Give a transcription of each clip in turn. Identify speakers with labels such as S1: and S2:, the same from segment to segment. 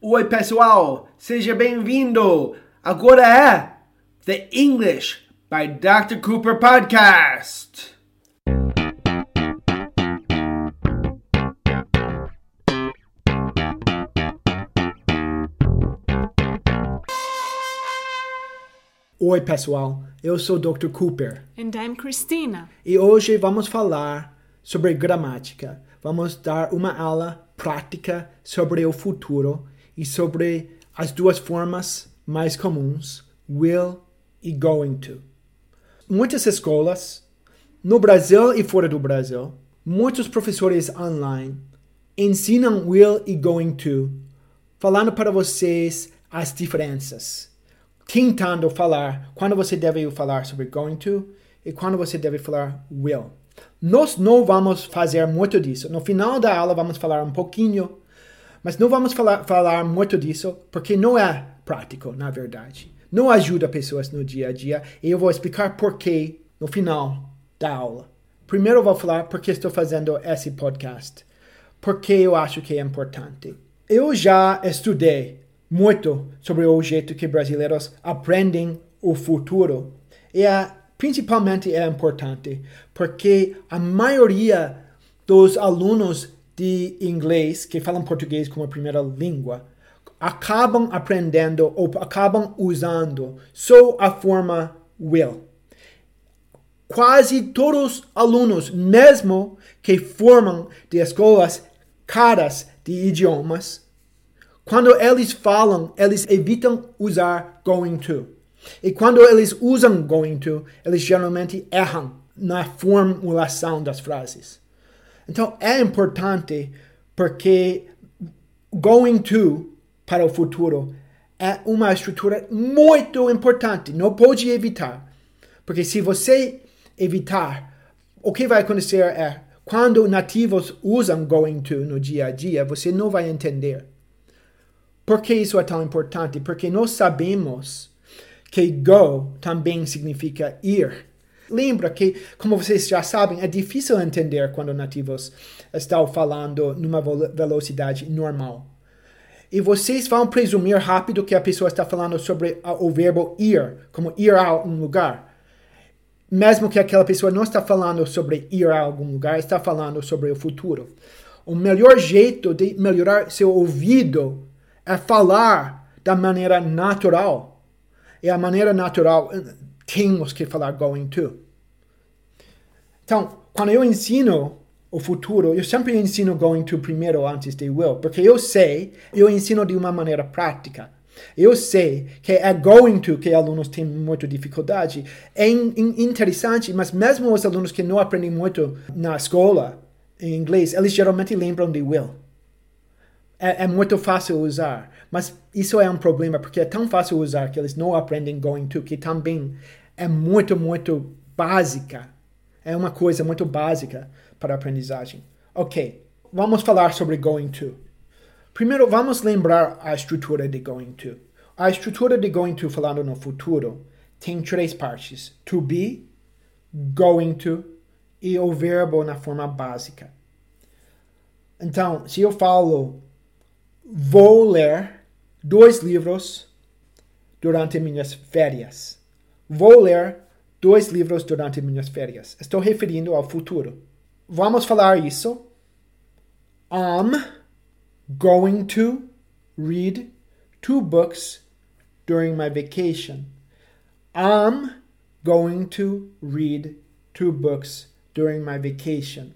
S1: Oi, pessoal, seja bem-vindo. Agora é The English by Dr. Cooper Podcast. Oi, pessoal. Eu sou Dr. Cooper
S2: And I'm Christina.
S1: e hoje vamos falar sobre gramática. Vamos dar uma aula prática sobre o futuro e sobre as duas formas mais comuns, will e going to. Muitas escolas, no Brasil e fora do Brasil, muitos professores online ensinam will e going to, falando para vocês as diferenças tentando falar quando você deve falar sobre going to e quando você deve falar will. Nós não vamos fazer muito disso. No final da aula vamos falar um pouquinho, mas não vamos falar, falar muito disso porque não é prático, na verdade. Não ajuda pessoas no dia a dia e eu vou explicar por que no final da aula. Primeiro eu vou falar porque estou fazendo esse podcast, porque eu acho que é importante. Eu já estudei muito sobre o jeito que brasileiros aprendem o futuro. E é, principalmente é importante porque a maioria dos alunos de inglês que falam português como primeira língua acabam aprendendo ou acabam usando só a forma will. Quase todos os alunos, mesmo que formam de escolas caras de idiomas, quando eles falam, eles evitam usar going to. E quando eles usam going to, eles geralmente erram na formulação das frases. Então é importante porque going to para o futuro é uma estrutura muito importante, não pode evitar. Porque se você evitar, o que vai acontecer é quando nativos usam going to no dia a dia, você não vai entender. Por que isso é tão importante? Porque nós sabemos que go também significa ir. Lembra que, como vocês já sabem, é difícil entender quando nativos estão falando numa velocidade normal. E vocês vão presumir rápido que a pessoa está falando sobre o verbo ir, como ir a um lugar. Mesmo que aquela pessoa não está falando sobre ir a algum lugar, está falando sobre o futuro. O melhor jeito de melhorar seu ouvido é falar da maneira natural. E a maneira natural temos que falar going to. Então, quando eu ensino o futuro, eu sempre ensino going to primeiro antes de will, porque eu sei, eu ensino de uma maneira prática. Eu sei que é going to que alunos têm muita dificuldade. É in, in, interessante, mas mesmo os alunos que não aprendem muito na escola em inglês, eles geralmente lembram de will é, é, muito fácil usar. Mas isso é um problema, porque é tão fácil usar que eles não aprendem going to, que também é muito, muito básica. É uma coisa muito básica para a aprendizagem. Ok, vamos falar sobre going to. Primeiro, vamos lembrar a estrutura de going to. A estrutura de going to, falando no futuro, tem três partes: to be, going to e o verbo na forma básica. Então, se eu falo Vou ler dois livros durante minhas férias. Vou ler dois livros durante minhas férias. Estou referindo ao futuro. Vamos falar isso. I'm going to read two books during my vacation. I'm going to read two books during my vacation.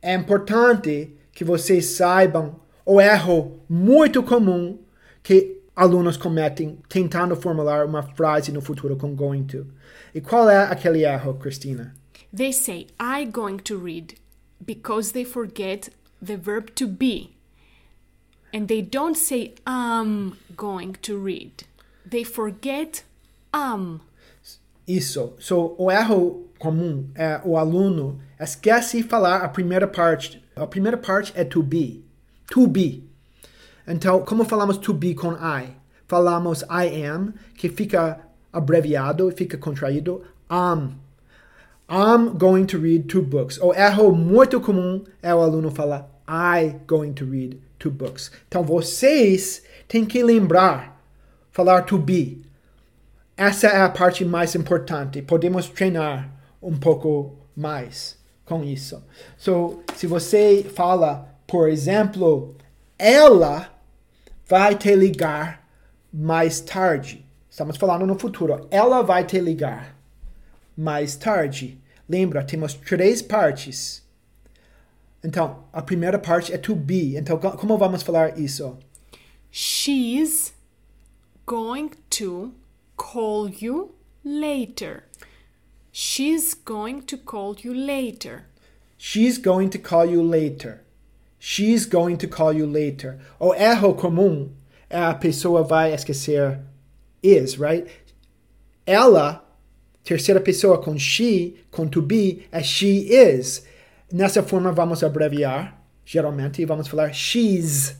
S1: É importante que vocês saibam o erro muito comum que alunos cometem tentando formular uma frase no futuro com going to. E qual é aquele erro, Cristina?
S2: They say I going to read because they forget the verb to be. And they don't say I'm going to read. They forget am.
S1: Isso. So, o erro comum é o aluno esquece de falar a primeira parte. A primeira parte é to be to be. Então, como falamos to be com I? Falamos I am, que fica abreviado, fica contraído, am. I'm going to read two books. O erro muito comum é o aluno falar I going to read two books. Então, vocês tem que lembrar falar to be. Essa é a parte mais importante. Podemos treinar um pouco mais com isso. So, se você fala, por exemplo, ela vai te ligar mais tarde. Estamos falando no futuro. Ela vai te ligar mais tarde. Lembra, temos três partes. Então, a primeira parte é to be. Então, como vamos falar isso?
S2: She's going to call you later. She's going to call you later.
S1: She's going to call you later. She's going to call you later. O erro comum é a pessoa vai esquecer is, right? Ela, terceira pessoa com she, com to be, é she is. Nessa forma vamos abreviar, geralmente, e vamos falar she's.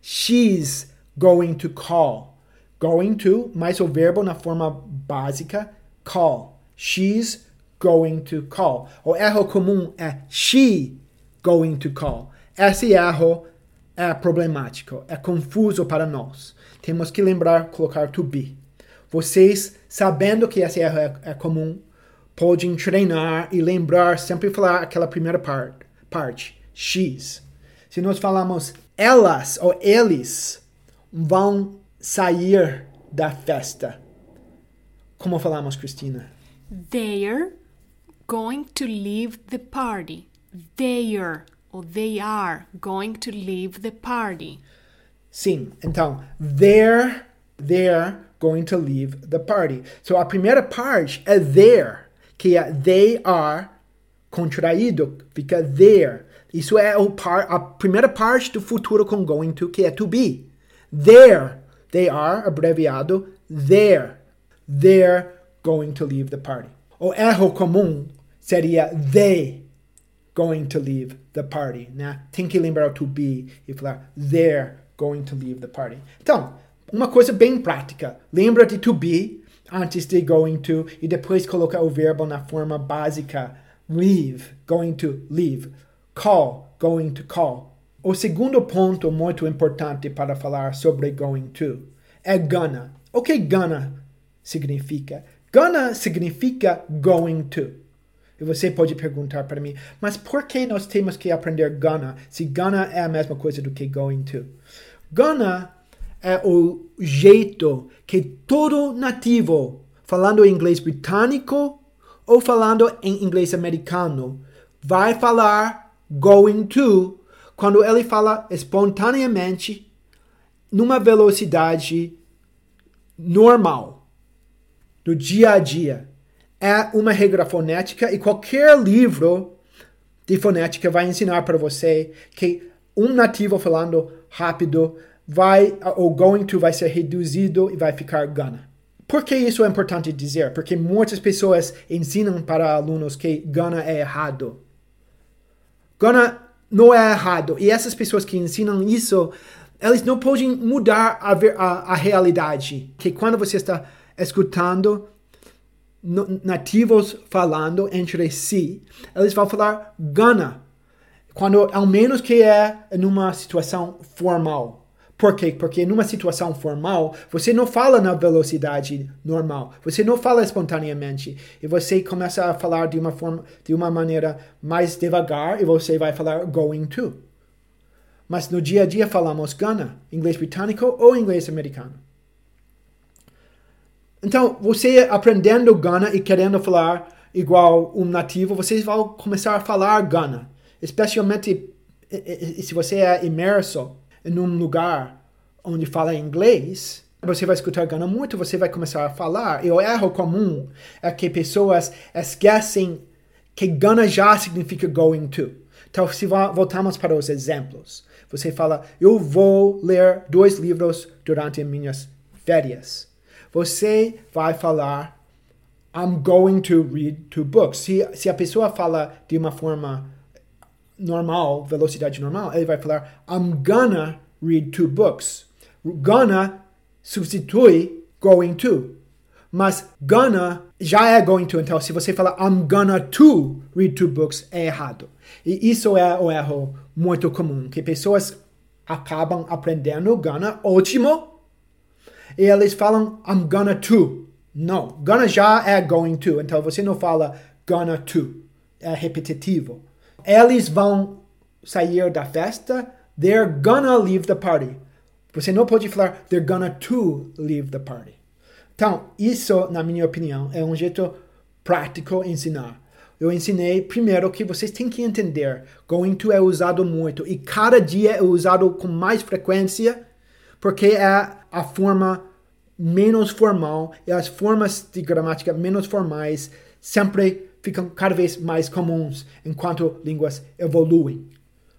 S1: She's going to call. Going to, mais o verbo na forma básica, call. She's going to call. O erro comum é she going to call. Esse erro é problemático, é confuso para nós. Temos que lembrar colocar to be. Vocês, sabendo que esse erro é, é comum, podem treinar e lembrar sempre falar aquela primeira part, parte, she's. Se nós falamos elas ou eles vão sair da festa. Como falamos, Cristina?
S2: They're going to leave the party. They're or they are going to leave the party.
S1: Sim, então, they're, they're going to leave the party. So a primeira parte é there, que é they are contraído, fica there. Isso é o par, a primeira parte do futuro com going to, que é to be. There, they are, abreviado, there. They're going to leave the party. O erro comum seria they going to leave the party, né? Tem que lembrar o to be e falar they're going to leave the party. Então, uma coisa bem prática. Lembra de to be antes de going to e depois coloca o verbo na forma básica leave, going to leave, call, going to call. O segundo ponto muito importante para falar sobre going to é gonna. O que gonna significa? Gonna significa going to. E você pode perguntar para mim, mas por que nós temos que aprender gonna se gonna é a mesma coisa do que going to? Gonna é o jeito que todo nativo, falando inglês britânico ou falando em inglês americano, vai falar going to quando ele fala espontaneamente numa velocidade normal do dia a dia. É uma regra fonética e qualquer livro de fonética vai ensinar para você que um nativo falando rápido vai o going to vai ser reduzido e vai ficar gonna. Por que isso é importante dizer? Porque muitas pessoas ensinam para alunos que gonna é errado. Gonna não é errado. E essas pessoas que ensinam isso, eles não podem mudar a, a, a realidade. Que quando você está escutando nativos falando entre si, eles vão falar gonna, quando ao menos que é numa situação formal. Por quê? Porque numa situação formal, você não fala na velocidade normal, você não fala espontaneamente, e você começa a falar de uma forma, de uma maneira mais devagar, e você vai falar going to. Mas no dia a dia falamos gonna, inglês britânico ou inglês americano. Então, você aprendendo Gana e querendo falar igual um nativo, você vai começar a falar Gana. Especialmente se você é imerso em um lugar onde fala inglês, você vai escutar Gana muito, você vai começar a falar. E o erro comum é que pessoas esquecem que Gana já significa going to. Então, se voltamos para os exemplos, você fala, eu vou ler dois livros durante minhas férias você vai falar I'm going to read two books. Se, se a pessoa fala de uma forma normal, velocidade normal, ele vai falar I'm gonna read two books. Gonna substitui going to. Mas gonna já é going to, então se você falar I'm gonna to read two books, é errado. E isso é o erro muito comum, que pessoas acabam aprendendo gonna, ótimo. E eles falam I'm gonna to. Não, gonna já é going to. Então você não fala gonna to. É repetitivo. Eles vão sair da festa. They're gonna leave the party. Você não pode falar they're gonna to leave the party. Então, isso, na minha opinião, é um jeito prático ensinar. Eu ensinei primeiro que vocês têm que entender. Going to é usado muito e cada dia é usado com mais frequência porque é a forma menos formal e as formas de gramática menos formais sempre ficam cada vez mais comuns enquanto línguas evoluem.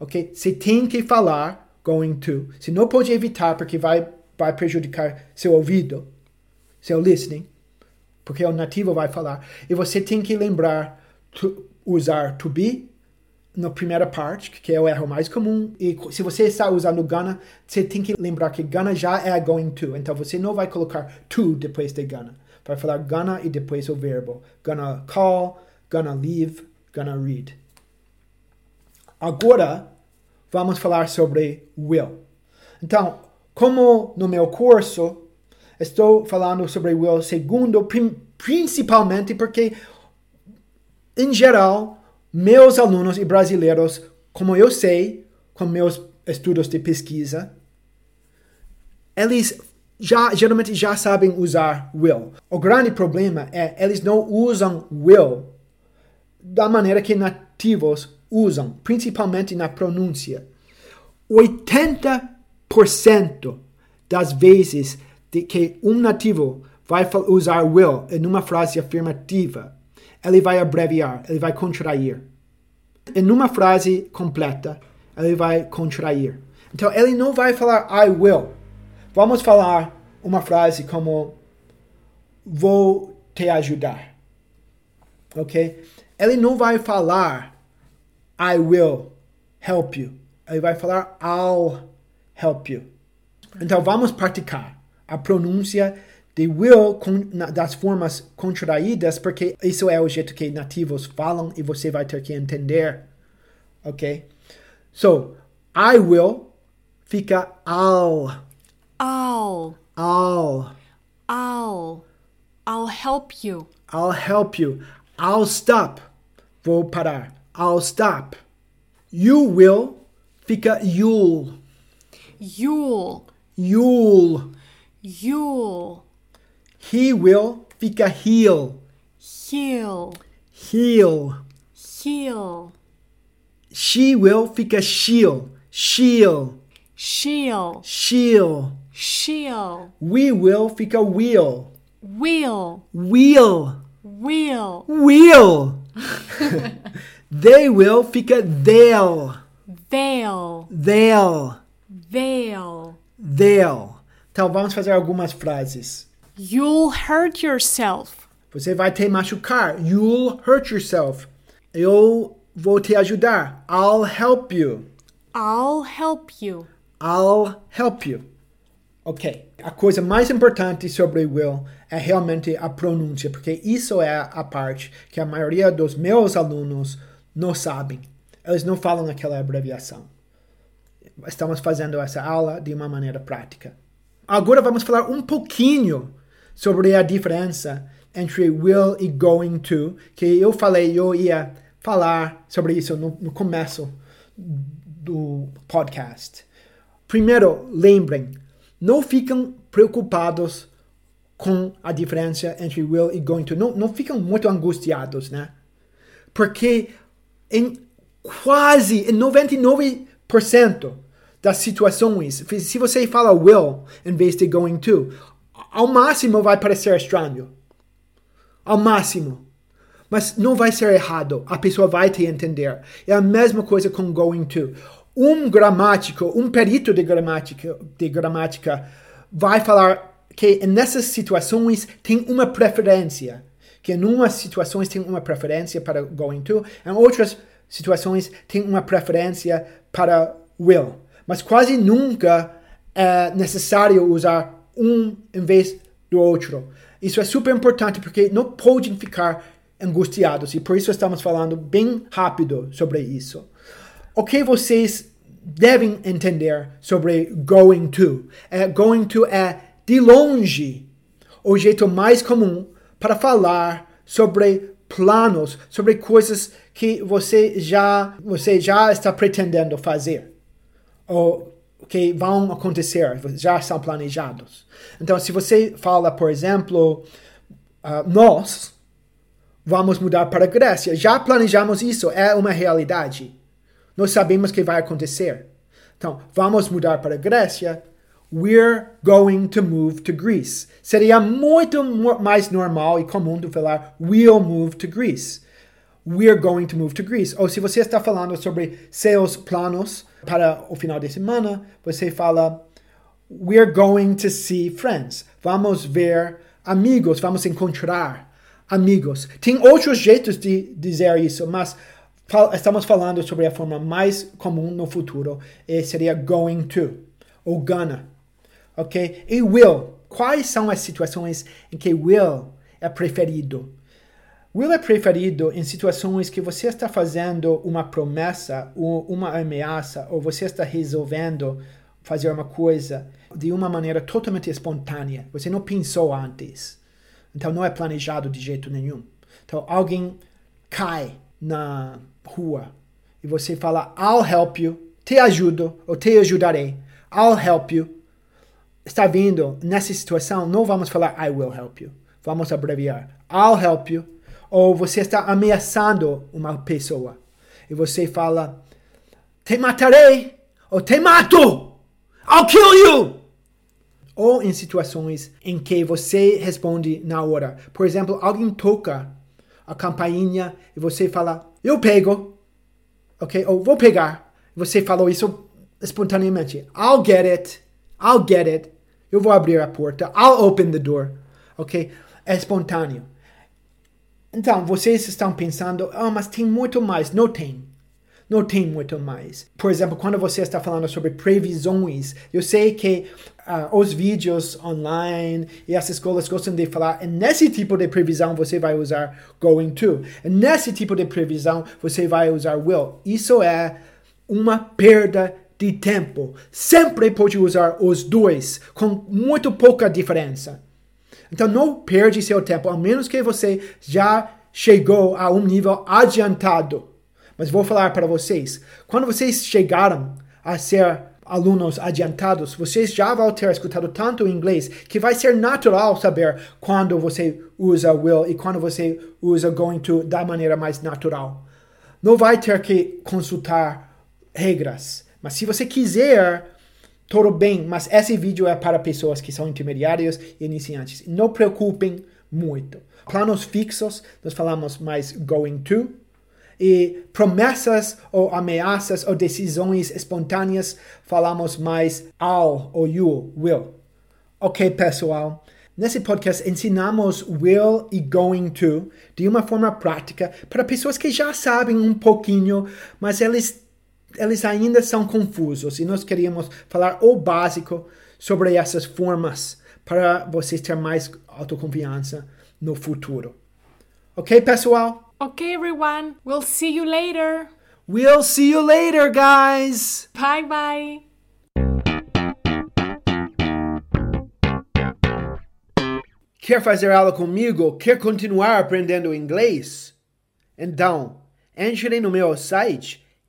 S1: Ok? Você tem que falar going to. Você não pode evitar porque vai, vai prejudicar seu ouvido, seu listening, porque o nativo vai falar. E você tem que lembrar to, usar to be na primeira parte, que é o erro mais comum. E se você está usando gonna, você tem que lembrar que gonna já é going to. Então você não vai colocar to depois de gonna. Vai falar gonna e depois o verbo. Gonna call, gonna leave, gonna read. Agora, vamos falar sobre will. Então, como no meu curso, estou falando sobre will segundo, principalmente porque, em geral, meus alunos e brasileiros, como eu sei, com meus estudos de pesquisa, eles já geralmente já sabem usar will. O grande problema é eles não usam will da maneira que nativos usam, principalmente na pronúncia. 80% das vezes de que um nativo vai usar will em uma frase afirmativa, ele vai abreviar, ele vai contrair. Em uma frase completa, ele vai contrair. Então, ele não vai falar I will. Vamos falar uma frase como vou te ajudar. Ok? Ele não vai falar I will help you. Ele vai falar I'll help you. Então vamos praticar a pronúncia de will com, na, das formas contraídas, porque isso é o jeito que nativos falam e você vai ter que entender. Ok? So, I will fica I'll.
S2: I'll.
S1: I'll.
S2: I'll. I'll help you.
S1: I'll help you. I'll stop. Vou parar. I'll stop. You will fica you'll.
S2: You'll.
S1: You'll.
S2: You'll.
S1: He will fica he'll.
S2: He'll.
S1: He'll.
S2: He'll.
S1: She will fica she'll. She'll.
S2: She'll.
S1: She'll.
S2: She'll.
S1: We will fica will.
S2: Will.
S1: Will.
S2: Will.
S1: Will. they will fica they'll.
S2: They'll.
S1: They'll.
S2: They'll.
S1: They'll. Então vamos fazer algumas frases.
S2: You'll hurt yourself.
S1: Você vai te machucar. You'll hurt yourself. Eu vou te ajudar. I'll help you.
S2: I'll help you.
S1: I'll help you. Ok. A coisa mais importante sobre will é realmente a pronúncia, porque isso é a parte que a maioria dos meus alunos não sabem. Eles não falam aquela abreviação. Estamos fazendo essa aula de uma maneira prática. Agora vamos falar um pouquinho sobre a diferença entre will e going to, que eu falei, eu ia falar sobre isso no, no começo do podcast. Primeiro, lembrem, não fiquem preocupados com a diferença entre will e going to. Não, não ficam muito angustiados, né? Porque em quase em 99% das situações, se você fala will em vez de going to, ao máximo vai parecer estranho. Ao máximo. Mas não vai ser errado. A pessoa vai te entender. É a mesma coisa com going to. Um gramático, um perito de gramática, de gramática vai falar que nessas situações tem uma preferência. Que em umas situações tem uma preferência para going to, em outras situações tem uma preferência para will. Mas quase nunca é necessário usar um em vez do outro. Isso é super importante porque não podem ficar angustiados e por isso estamos falando bem rápido sobre isso. O que vocês devem entender sobre going to. É, going to é, de longe, o jeito mais comum para falar sobre planos, sobre coisas que você já, você já está pretendendo fazer. Ou que vão acontecer, já são planejados. Então, se você fala, por exemplo, uh, nós vamos mudar para a Grécia, já planejamos isso, é uma realidade. Nós sabemos que vai acontecer. Então, vamos mudar para a Grécia. We're going to move to Greece. Seria muito mais normal e comum de falar we'll move to Greece. We're going to move to Greece. Ou se você está falando sobre seus planos para o final de semana, você fala We're going to see friends. Vamos ver amigos, vamos encontrar amigos. Tem outros jeitos de dizer isso, mas estamos falando sobre a forma mais comum no futuro, e seria going to ou gonna. Ok? E will. Quais são as situações em que will é preferido? Will é preferido em situações que você está fazendo uma promessa ou uma ameaça ou você está resolvendo fazer uma coisa de uma maneira totalmente espontânea. Você não pensou antes. Então não é planejado de jeito nenhum. Então alguém cai na rua e você fala I'll help you, te ajudo ou te ajudarei. I'll help you. Está vindo nessa situação, não vamos falar I will help you. Vamos abreviar. I'll help you ou você está ameaçando uma pessoa e você fala: Te matarei ou te mato! I'll kill you! Ou em situações em que você responde na hora. Por exemplo, alguém toca a campainha e você fala: Eu pego. Ok? Ou vou pegar. Você falou isso espontaneamente. I'll get it. I'll get it. Eu vou abrir a porta. I'll open the door. Ok? É espontâneo. Então, vocês estão pensando, ah, oh, mas tem muito mais. Não tem. Não tem muito mais. Por exemplo, quando você está falando sobre previsões, eu sei que uh, os vídeos online e as escolas gostam de falar, nesse tipo de previsão você vai usar going to. Nesse tipo de previsão você vai usar will. Isso é uma perda de tempo. Sempre pode usar os dois, com muito pouca diferença. Então não perde seu tempo, a menos que você já chegou a um nível adiantado. Mas vou falar para vocês, quando vocês chegaram a ser alunos adiantados, vocês já vão ter escutado tanto inglês que vai ser natural saber quando você usa will e quando você usa going to da maneira mais natural. Não vai ter que consultar regras. Mas se você quiser tudo bem, mas esse vídeo é para pessoas que são intermediários e iniciantes. Não preocupem muito. Planos fixos, nós falamos mais going to. E promessas ou ameaças ou decisões espontâneas, falamos mais I'll ou you, will. Ok, pessoal? Nesse podcast ensinamos will e going to de uma forma prática para pessoas que já sabem um pouquinho, mas eles eles ainda são confusos e nós queríamos falar o básico sobre essas formas para vocês terem mais autoconfiança no futuro. Ok, pessoal?
S2: Ok, everyone. We'll see you later.
S1: We'll see you later, guys.
S2: Bye bye.
S1: Quer fazer aula comigo? Quer continuar aprendendo inglês? Então, entre no meu site